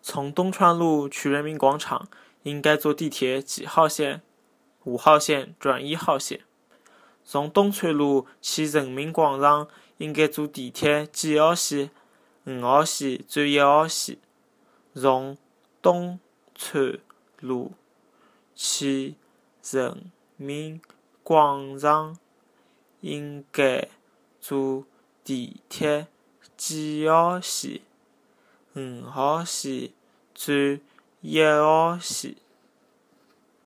从东川路去人民广场，应该坐地铁几号线？五号线转一号线。从东川路去人民广场，应该坐地铁几号线？五号线转一号线。从东川路去人民广场，应该坐地铁几号线？五号线转一号线。